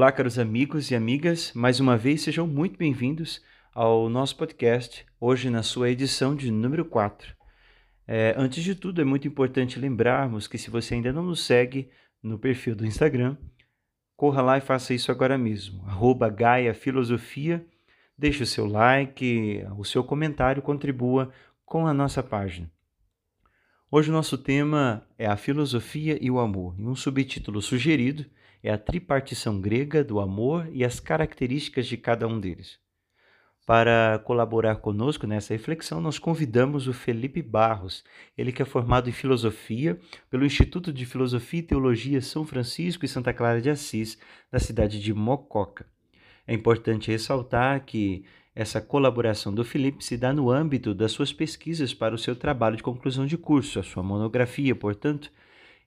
Olá, caros amigos e amigas, mais uma vez sejam muito bem-vindos ao nosso podcast, hoje na sua edição de número 4. É, antes de tudo, é muito importante lembrarmos que se você ainda não nos segue no perfil do Instagram, corra lá e faça isso agora mesmo, arroba Gaia Filosofia, deixe o seu like, o seu comentário, contribua com a nossa página. Hoje o nosso tema é a filosofia e o amor, e um subtítulo sugerido é a tripartição grega do amor e as características de cada um deles. Para colaborar conosco nessa reflexão, nós convidamos o Felipe Barros, ele que é formado em filosofia pelo Instituto de Filosofia e Teologia São Francisco e Santa Clara de Assis, da cidade de Mococa. É importante ressaltar que essa colaboração do Felipe se dá no âmbito das suas pesquisas para o seu trabalho de conclusão de curso, a sua monografia, portanto,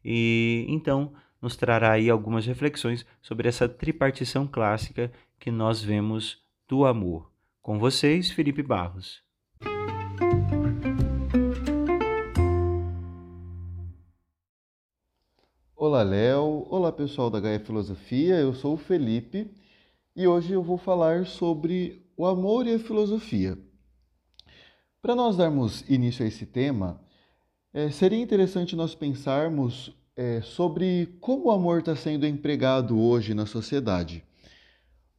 e então nos trará aí algumas reflexões sobre essa tripartição clássica que nós vemos do amor. Com vocês, Felipe Barros. Olá, Léo. Olá, pessoal da Gaia Filosofia. Eu sou o Felipe e hoje eu vou falar sobre o amor e a filosofia. Para nós darmos início a esse tema, é, seria interessante nós pensarmos é, sobre como o amor está sendo empregado hoje na sociedade.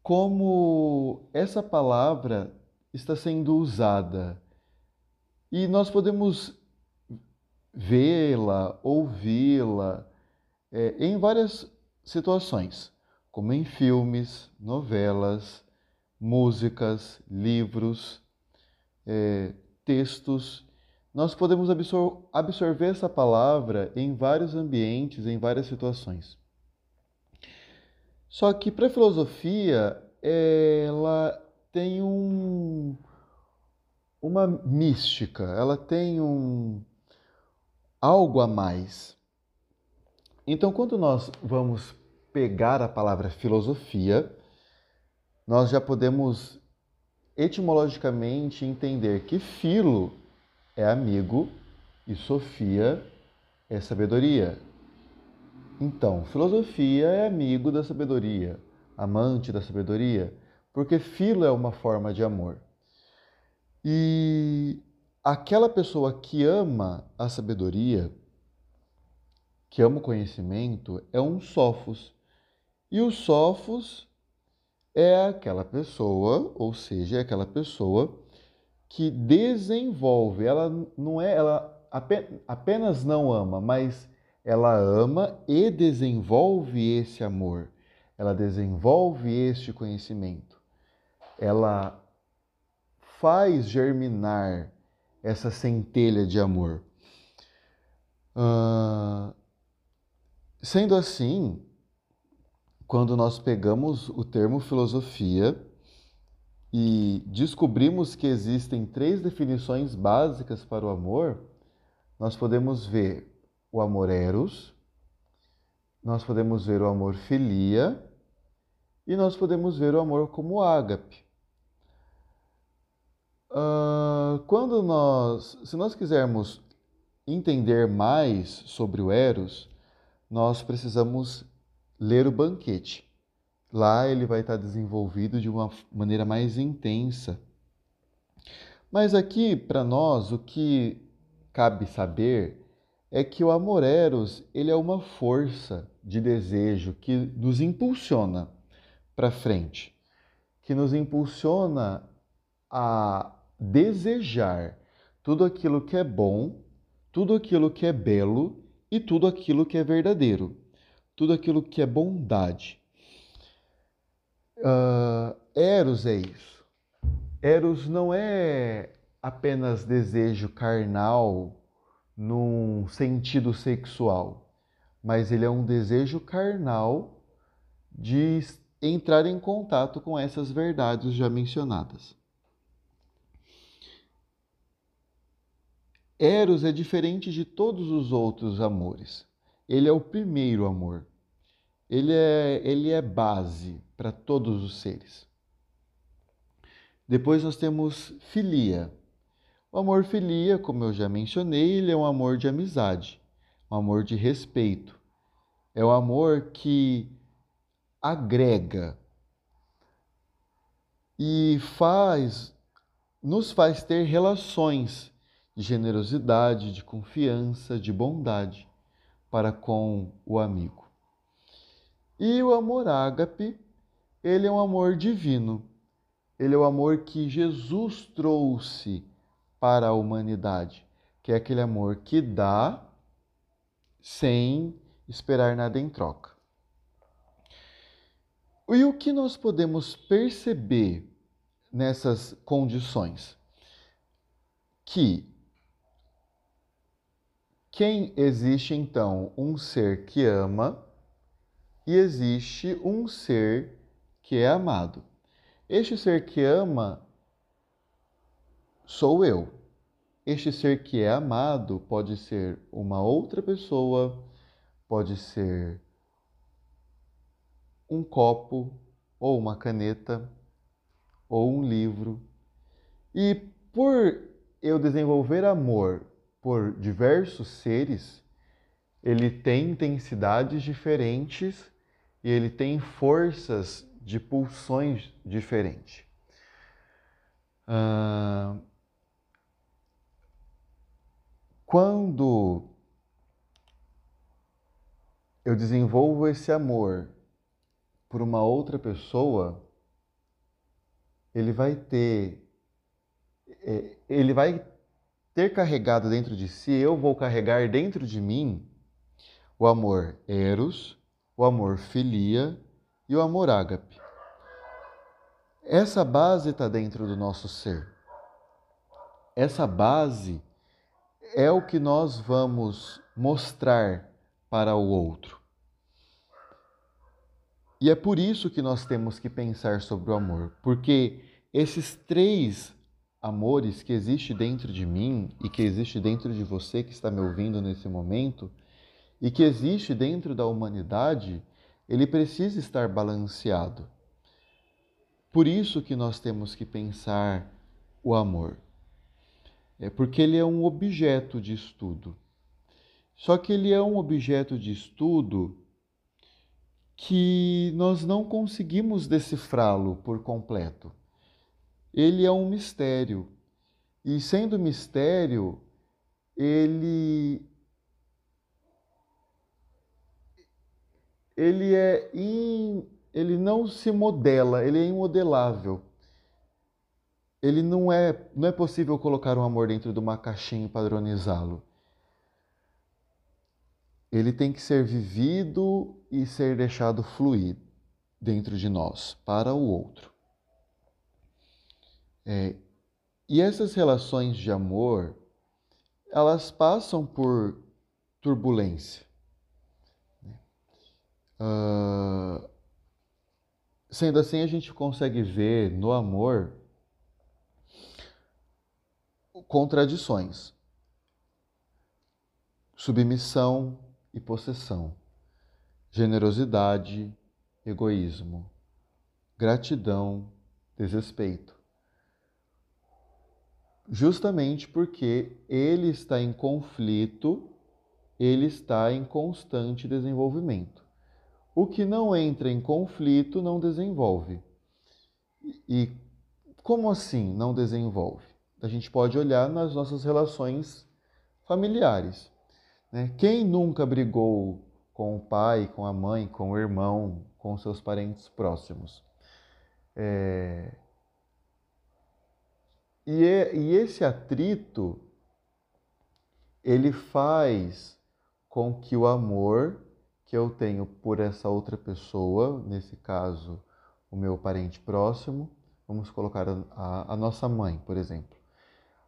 Como essa palavra está sendo usada. E nós podemos vê-la, ouvi-la é, em várias situações, como em filmes, novelas, músicas, livros, é, textos nós podemos absor absorver essa palavra em vários ambientes, em várias situações. Só que para a filosofia, ela tem um, uma mística, ela tem um algo a mais. Então, quando nós vamos pegar a palavra filosofia, nós já podemos etimologicamente entender que filo é amigo e Sofia é sabedoria. Então, filosofia é amigo da sabedoria, amante da sabedoria, porque filo é uma forma de amor. E aquela pessoa que ama a sabedoria, que ama o conhecimento, é um sofos. E o sofos é aquela pessoa, ou seja, é aquela pessoa que desenvolve. Ela não é, ela apenas não ama, mas ela ama e desenvolve esse amor. Ela desenvolve este conhecimento. Ela faz germinar essa centelha de amor. Uh, sendo assim, quando nós pegamos o termo filosofia, e descobrimos que existem três definições básicas para o amor, nós podemos ver o amor eros, nós podemos ver o amor filia e nós podemos ver o amor como ágape. Uh, quando nós, se nós quisermos entender mais sobre o eros, nós precisamos ler o banquete. Lá ele vai estar desenvolvido de uma maneira mais intensa. Mas aqui, para nós, o que cabe saber é que o amor eros, ele é uma força de desejo que nos impulsiona para frente, que nos impulsiona a desejar tudo aquilo que é bom, tudo aquilo que é belo e tudo aquilo que é verdadeiro, tudo aquilo que é bondade. Uh, Eros é isso. Eros não é apenas desejo carnal num sentido sexual, mas ele é um desejo carnal de entrar em contato com essas verdades já mencionadas. Eros é diferente de todos os outros amores. Ele é o primeiro amor ele é, ele é base para todos os seres. Depois nós temos filia. O amor filia, como eu já mencionei, ele é um amor de amizade, um amor de respeito. É o um amor que agrega e faz nos faz ter relações de generosidade, de confiança, de bondade para com o amigo. E o amor ágape, ele é um amor divino. Ele é o amor que Jesus trouxe para a humanidade, que é aquele amor que dá sem esperar nada em troca. E o que nós podemos perceber nessas condições? Que quem existe então um ser que ama e existe um ser que é amado. Este ser que ama sou eu. Este ser que é amado pode ser uma outra pessoa, pode ser um copo, ou uma caneta, ou um livro. E por eu desenvolver amor por diversos seres, ele tem intensidades diferentes e ele tem forças de pulsões diferentes. Quando eu desenvolvo esse amor por uma outra pessoa, ele vai ter, é, ele vai ter carregado dentro de si, eu vou carregar dentro de mim o amor eros, o amor filia e o amor ágape. Essa base está dentro do nosso ser. Essa base é o que nós vamos mostrar para o outro. E é por isso que nós temos que pensar sobre o amor, porque esses três amores que existe dentro de mim e que existe dentro de você que está me ouvindo nesse momento e que existe dentro da humanidade, ele precisa estar balanceado. Por isso que nós temos que pensar o amor. É porque ele é um objeto de estudo. Só que ele é um objeto de estudo que nós não conseguimos decifrá-lo por completo. Ele é um mistério. E sendo mistério, ele ele é in, ele não se modela, ele é imodelável. Ele não é não é possível colocar um amor dentro de uma caixinha e padronizá-lo. Ele tem que ser vivido e ser deixado fluir dentro de nós para o outro. É, e essas relações de amor, elas passam por turbulência. Uh, sendo assim, a gente consegue ver no amor contradições, submissão e possessão, generosidade, egoísmo, gratidão, desrespeito. Justamente porque ele está em conflito, ele está em constante desenvolvimento. O que não entra em conflito não desenvolve. E como assim não desenvolve? A gente pode olhar nas nossas relações familiares. Né? Quem nunca brigou com o pai, com a mãe, com o irmão, com seus parentes próximos? É... E, e esse atrito ele faz com que o amor que eu tenho por essa outra pessoa, nesse caso, o meu parente próximo, vamos colocar a, a, nossa mãe, por exemplo.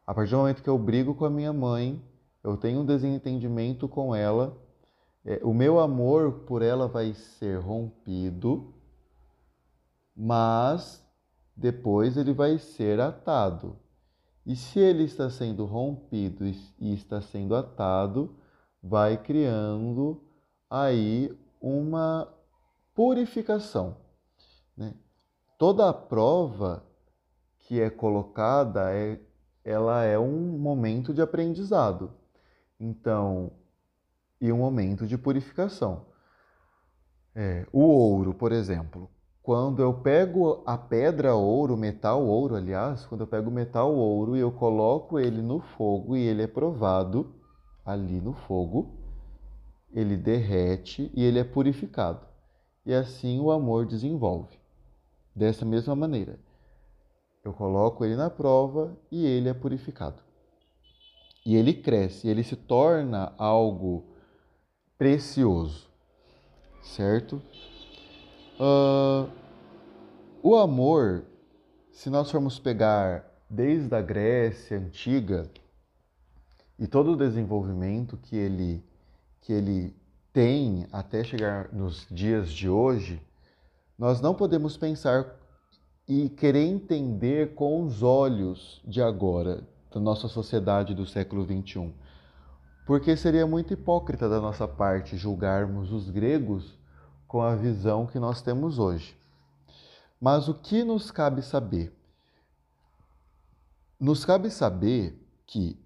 A partir do momento que eu brigo com a minha mãe, eu tenho um desentendimento com ela, é, o meu amor por ela vai ser rompido, mas depois ele vai ser atado. E se ele está sendo rompido e está sendo atado, vai criando aí uma purificação. Né? Toda a prova que é colocada, é, ela é um momento de aprendizado. Então, e um momento de purificação. É, o ouro, por exemplo. Quando eu pego a pedra ouro, metal ouro, aliás, quando eu pego metal ouro e eu coloco ele no fogo e ele é provado ali no fogo, ele derrete e ele é purificado. E assim o amor desenvolve. Dessa mesma maneira, eu coloco ele na prova e ele é purificado. E ele cresce, ele se torna algo precioso certo? Uh, o amor, se nós formos pegar desde a Grécia antiga e todo o desenvolvimento que ele, que ele tem até chegar nos dias de hoje, nós não podemos pensar e querer entender com os olhos de agora, da nossa sociedade do século XXI. Porque seria muito hipócrita da nossa parte julgarmos os gregos com a visão que nós temos hoje. Mas o que nos cabe saber? Nos cabe saber que,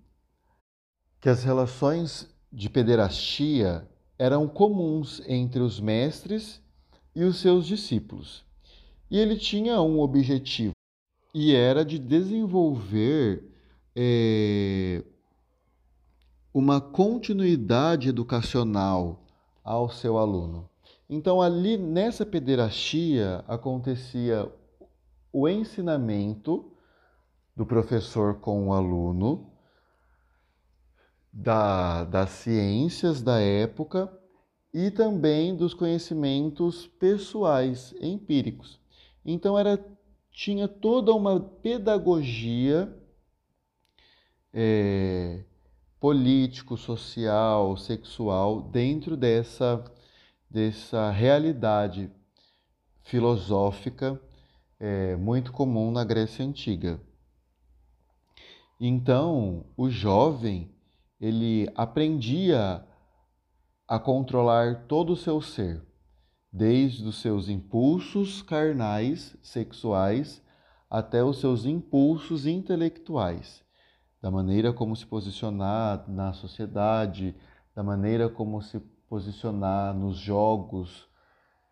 que as relações de pederastia eram comuns entre os mestres e os seus discípulos. E ele tinha um objetivo, e era de desenvolver é, uma continuidade educacional ao seu aluno. Então, ali nessa pederastia acontecia o ensinamento do professor com o aluno, da, das ciências da época e também dos conhecimentos pessoais, empíricos. Então, era, tinha toda uma pedagogia é, político, social, sexual dentro dessa dessa realidade filosófica é, muito comum na Grécia Antiga. Então, o jovem ele aprendia a controlar todo o seu ser, desde os seus impulsos carnais, sexuais, até os seus impulsos intelectuais, da maneira como se posicionar na sociedade, da maneira como se posicionar nos jogos,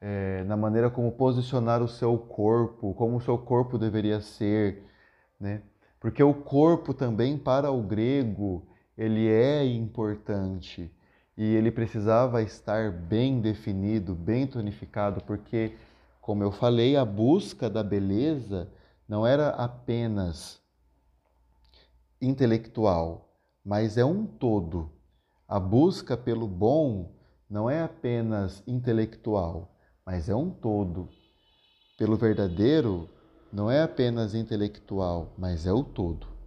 é, na maneira como posicionar o seu corpo, como o seu corpo deveria ser, né? Porque o corpo também para o grego ele é importante e ele precisava estar bem definido, bem tonificado, porque, como eu falei, a busca da beleza não era apenas intelectual, mas é um todo. A busca pelo bom não é apenas intelectual, mas é um todo. Pelo verdadeiro, não é apenas intelectual, mas é o todo.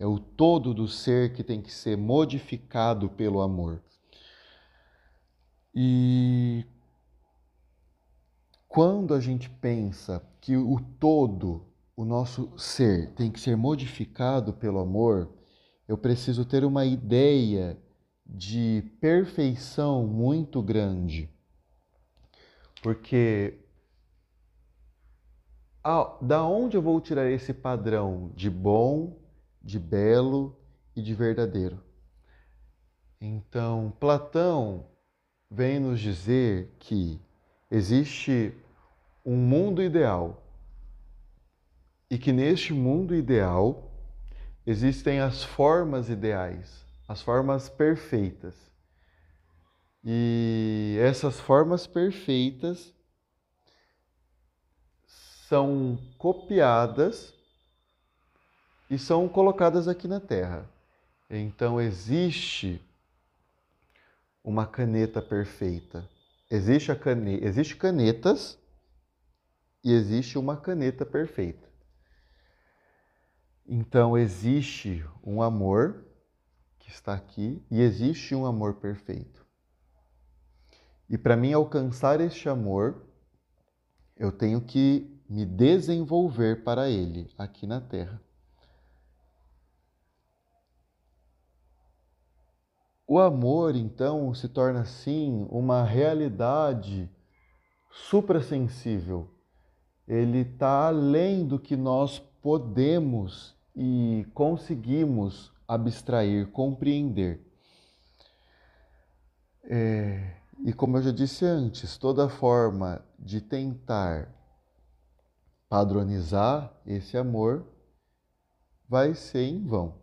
É o todo do ser que tem que ser modificado pelo amor. E quando a gente pensa que o todo, o nosso ser, tem que ser modificado pelo amor, eu preciso ter uma ideia de perfeição muito grande. Porque ah, da onde eu vou tirar esse padrão de bom, de belo e de verdadeiro? Então, Platão vem nos dizer que existe um mundo ideal e que neste mundo ideal existem as formas ideais as formas perfeitas. E essas formas perfeitas são copiadas e são colocadas aqui na Terra. Então existe uma caneta perfeita. Existe, a cane... existe canetas e existe uma caneta perfeita. Então existe um amor que está aqui e existe um amor perfeito. E para mim alcançar este amor, eu tenho que me desenvolver para ele aqui na Terra. O amor, então, se torna assim uma realidade suprassensível. Ele está além do que nós podemos e conseguimos abstrair, compreender. É, E como eu já disse antes, toda forma de tentar padronizar esse amor vai ser em vão.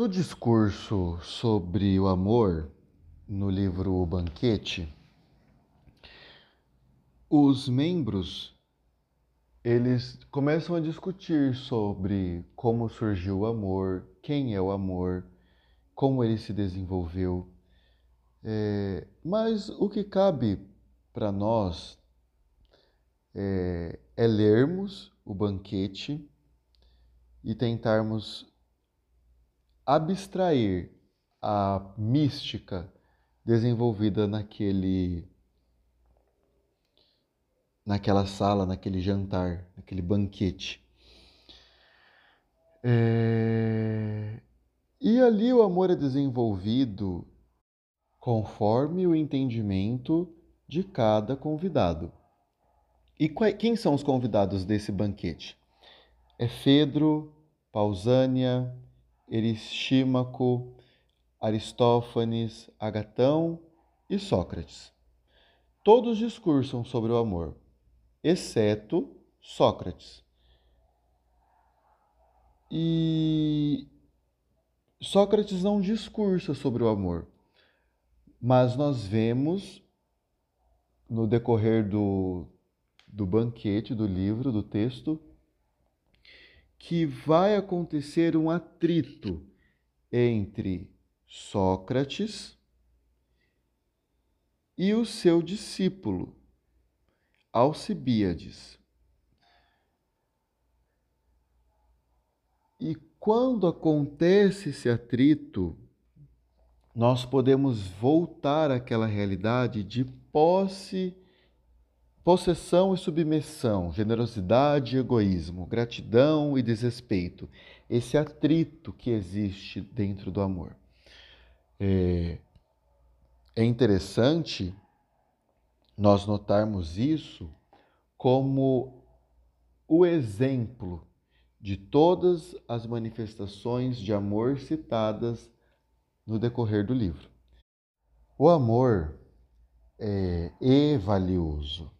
No discurso sobre o amor, no livro O Banquete, os membros eles começam a discutir sobre como surgiu o amor, quem é o amor, como ele se desenvolveu. É, mas o que cabe para nós é, é lermos o banquete e tentarmos abstrair a mística desenvolvida naquele naquela sala, naquele jantar, naquele banquete. É... E ali o amor é desenvolvido conforme o entendimento de cada convidado. E quem são os convidados desse banquete? É Fedro, Pausânia, Eristímaco, Aristófanes, Agatão e Sócrates. Todos discursam sobre o amor, exceto Sócrates. E Sócrates não discursa sobre o amor, mas nós vemos no decorrer do, do banquete, do livro, do texto, que vai acontecer um atrito entre Sócrates e o seu discípulo, Alcibíades. E quando acontece esse atrito, nós podemos voltar àquela realidade de posse, possessão e submissão, generosidade e egoísmo, gratidão e desrespeito. Esse atrito que existe dentro do amor. É, é interessante nós notarmos isso como o exemplo de todas as manifestações de amor citadas no decorrer do livro. O amor é, é valioso.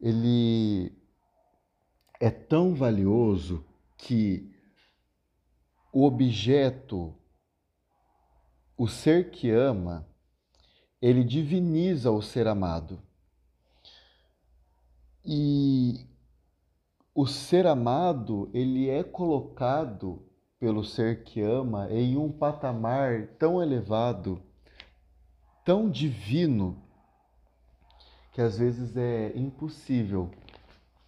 Ele é tão valioso que o objeto, o ser que ama, ele diviniza o ser amado. E o ser amado, ele é colocado pelo ser que ama em um patamar tão elevado, tão divino, que às vezes é impossível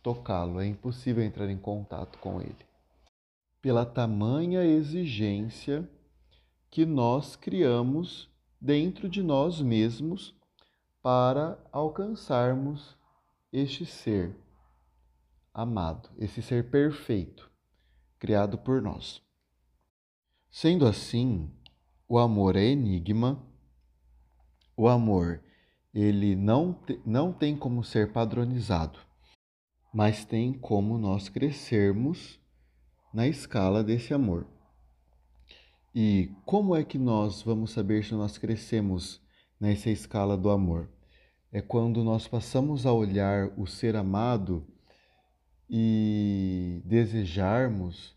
tocá-lo, é impossível entrar em contato com ele. Pela tamanha exigência que nós criamos dentro de nós mesmos para alcançarmos este ser amado, esse ser perfeito, criado por nós. Sendo assim, o amor é enigma, o amor ele não, te, não tem como ser padronizado, mas tem como nós crescermos na escala desse amor. E como é que nós vamos saber se nós crescemos nessa escala do amor? É quando nós passamos a olhar o ser amado e desejarmos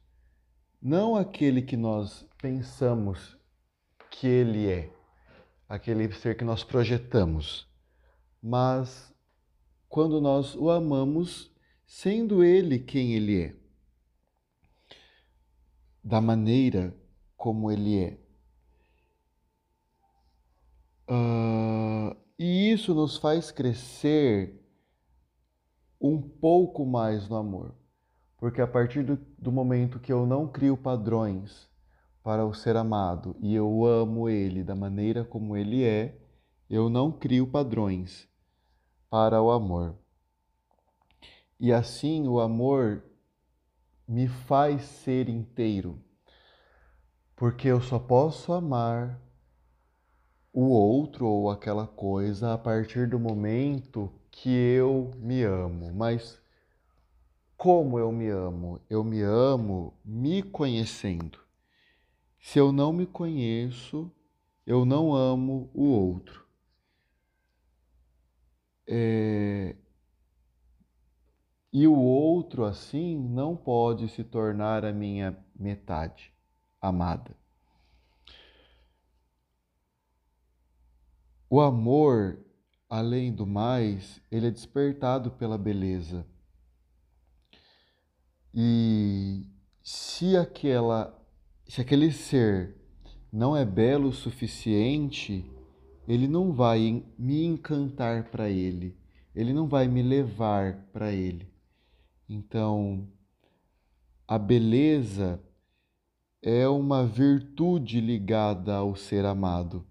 não aquele que nós pensamos que ele é, aquele ser que nós projetamos, mas quando nós o amamos sendo ele quem ele é, da maneira como ele é. Uh, e isso nos faz crescer um pouco mais no amor, porque a partir do, do momento que eu não crio padrões para o ser amado e eu amo ele da maneira como ele é, eu não crio padrões para o amor. E assim o amor me faz ser inteiro porque eu só posso amar o outro ou aquela coisa a partir do momento que eu me amo. Mas como eu me amo? Eu me amo me conhecendo. Se eu não me conheço, eu não amo o outro. é, e o outro, assim, não pode se tornar a minha metade amada. O amor, além do mais, ele é despertado pela beleza. E se aquela se aquele ser não é belo o suficiente, ele não vai me encantar para ele, ele não vai me levar para ele. Então, a beleza é uma virtude ligada ao ser amado,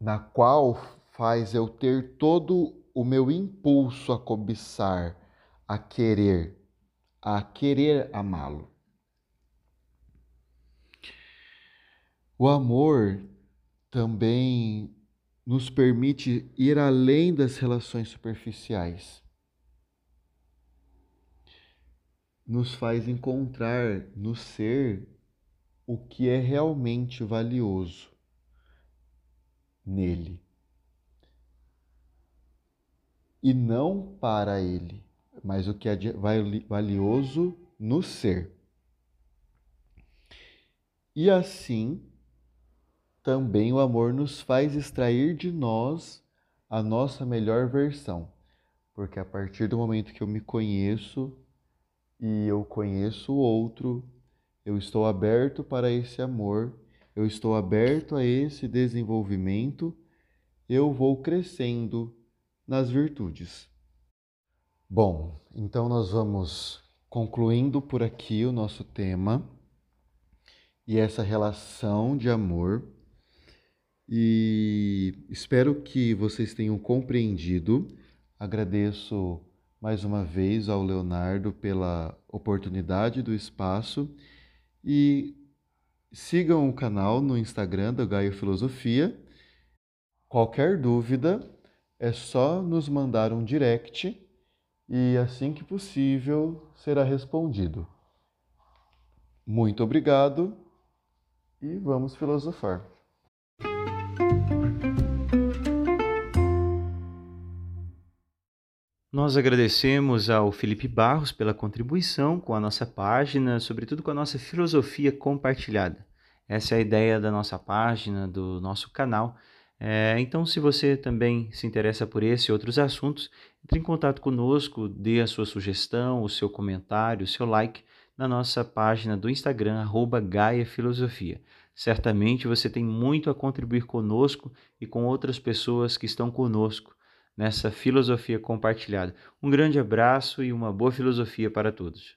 na qual faz eu ter todo o meu impulso a cobiçar, a querer, a querer amá-lo. O amor também nos permite ir além das relações superficiais. Nos faz encontrar no ser o que é realmente valioso nele e não para ele, mas o que é valioso no ser. E assim, também o amor nos faz extrair de nós a nossa melhor versão. Porque a partir do momento que eu me conheço e eu conheço o outro, eu estou aberto para esse amor, eu estou aberto a esse desenvolvimento, eu vou crescendo nas virtudes. Bom, então nós vamos concluindo por aqui o nosso tema e essa relação de amor e espero que vocês tenham compreendido. Agradeço mais uma vez ao Leonardo pela oportunidade do espaço e sigam o canal no Instagram da Gaio Filosofia. Qualquer dúvida é só nos mandar um direct e assim que possível será respondido. Muito obrigado e vamos filosofar. Nós agradecemos ao Felipe Barros pela contribuição com a nossa página, sobretudo com a nossa filosofia compartilhada. Essa é a ideia da nossa página, do nosso canal. É, então, se você também se interessa por esse e outros assuntos, entre em contato conosco, dê a sua sugestão, o seu comentário, o seu like na nossa página do Instagram, Gaia Filosofia. Certamente você tem muito a contribuir conosco e com outras pessoas que estão conosco nessa filosofia compartilhada. Um grande abraço e uma boa filosofia para todos.